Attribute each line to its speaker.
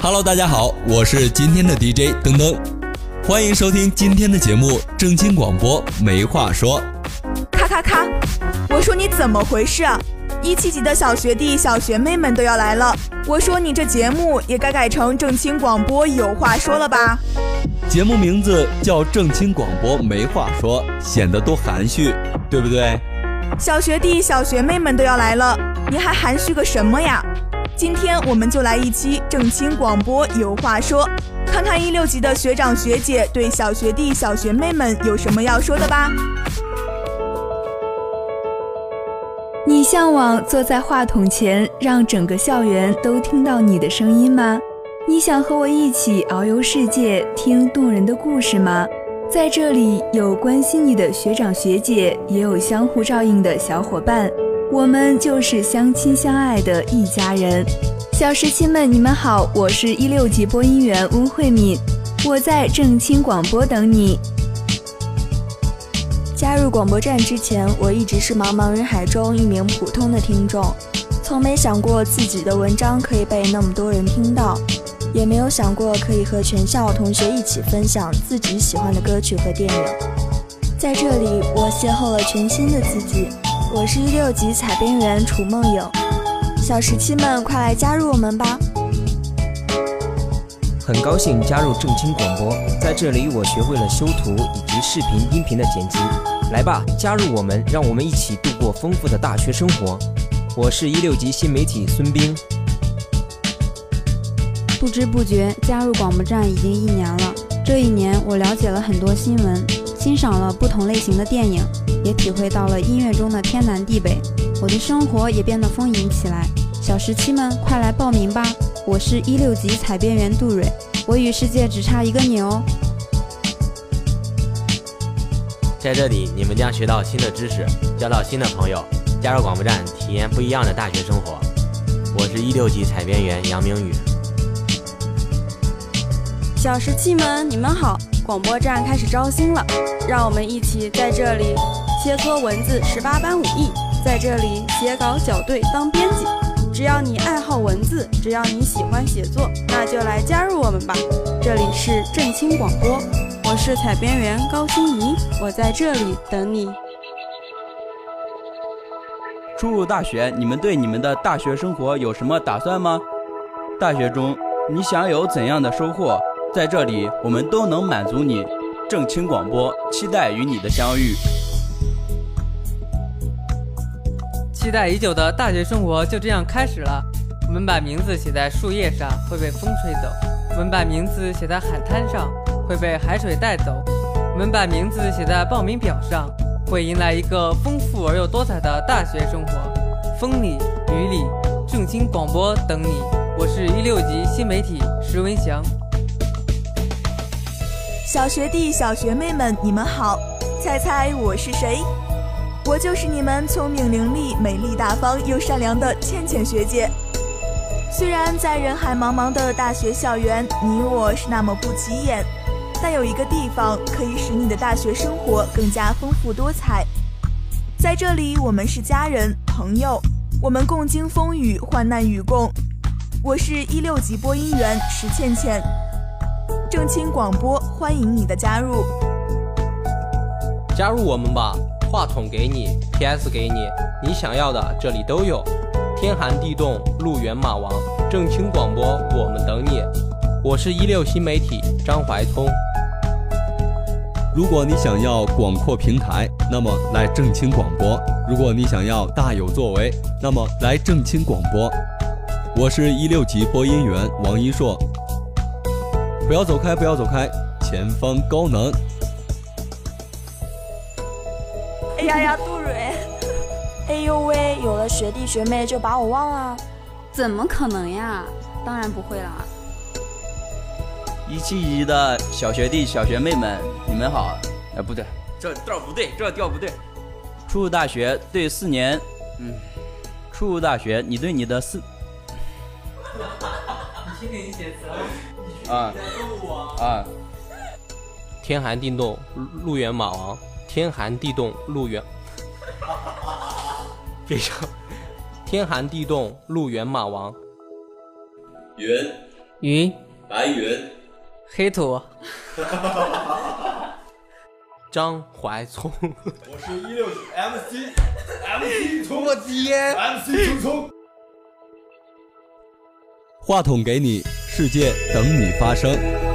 Speaker 1: Hello，大家好，我是今天的 DJ 噔噔，欢迎收听今天的节目正经广播，没话说。
Speaker 2: 咔咔咔！我说你怎么回事啊？一七级的小学弟、小学妹们都要来了，我说你这节目也该改成正清广播有话说了吧？
Speaker 1: 节目名字叫正清广播没话说，显得多含蓄，对不对？
Speaker 2: 小学弟、小学妹们都要来了，你还含蓄个什么呀？今天我们就来一期正清广播有话说，看看一六级的学长学姐对小学弟、小学妹们有什么要说的吧。你向往坐在话筒前，让整个校园都听到你的声音吗？你想和我一起遨游世界，听动人的故事吗？在这里有关心你的学长学姐，也有相互照应的小伙伴，我们就是相亲相爱的一家人。小十七们，你们好，我是一六级播音员温慧敏，我在正清广播等你。加入广播站之前，我一直是茫茫人海中一名普通的听众，从没想过自己的文章可以被那么多人听到，也没有想过可以和全校同学一起分享自己喜欢的歌曲和电影。在这里，我邂逅了全新的自己。我是一六级采编员楚梦影，小十七们，快来加入我们吧！
Speaker 3: 很高兴加入正清广播，在这里我学会了修图以及视频、音频的剪辑。来吧，加入我们，让我们一起度过丰富的大学生活。我是一六级新媒体孙兵。
Speaker 4: 不知不觉加入广播站已经一年了，这一年我了解了很多新闻，欣赏了不同类型的电影，也体会到了音乐中的天南地北，我的生活也变得丰盈起来。小十七们，快来报名吧！我是一六级采编员杜蕊，我与世界只差一个你哦。
Speaker 5: 在这里，你们将学到新的知识，交到新的朋友，加入广播站，体验不一样的大学生活。我是一六级采编员杨明宇。
Speaker 6: 小十七们，你们好！广播站开始招新了，让我们一起在这里切磋文字十八般武艺，在这里写稿校对当编辑。只要你爱好文字，只要你喜欢写作，那就来加入我们吧！这里是正清广播，我是采编员高欣怡，我在这里等你。
Speaker 7: 初入大学，你们对你们的大学生活有什么打算吗？大学中你想有怎样的收获？在这里，我们都能满足你。正清广播，期待与你的相遇。
Speaker 8: 期待已久的大学生活就这样开始了。我们把名字写在树叶上，会被风吹走；我们把名字写在海滩上，会被海水带走；我们把名字写在报名表上，会迎来一个丰富而又多彩的大学生活。风里雨里，正清广播等你。我是一六级新媒体石文祥。
Speaker 2: 小学弟、小学妹们，你们好！猜猜我是谁？我就是你们聪明伶俐、美丽大方又善良的倩倩学姐。虽然在人海茫茫的大学校园，你我是那么不起眼，但有一个地方可以使你的大学生活更加丰富多彩。在这里，我们是家人、朋友，我们共经风雨，患难与共。我是一六级播音员石倩倩，正清广播欢迎你的加入，
Speaker 5: 加入我们吧！话筒给你，PS 给你，你想要的这里都有。天寒地冻，路远马亡，正清广播，我们等你。我是一六新媒体张怀聪。
Speaker 1: 如果你想要广阔平台，那么来正清广播；如果你想要大有作为，那么来正清广播。我是一六级播音员王一硕。不要走开，不要走开，前方高能。
Speaker 6: 哎呀呀，杜蕊！哎呦喂，有了学弟学妹就把我忘了？
Speaker 4: 怎么可能呀？当然不会啦！
Speaker 7: 一七级的小学弟小学妹们，你们好！哎，不对，这调不对，这调不对。初入大学对四年，嗯，初入大学，你对你的四，
Speaker 8: 你先给你写词
Speaker 7: 啊啊！
Speaker 5: 天寒地冻，路远马亡。天寒地冻，路远。别笑。天寒地冻，路远马亡。
Speaker 1: 云
Speaker 8: 云、
Speaker 1: 白云、
Speaker 8: 黑土。
Speaker 5: 张怀聪，
Speaker 9: 我是一六 MC MC 聪，我天，MC 聪聪。
Speaker 1: 话筒给你，世界等你发声。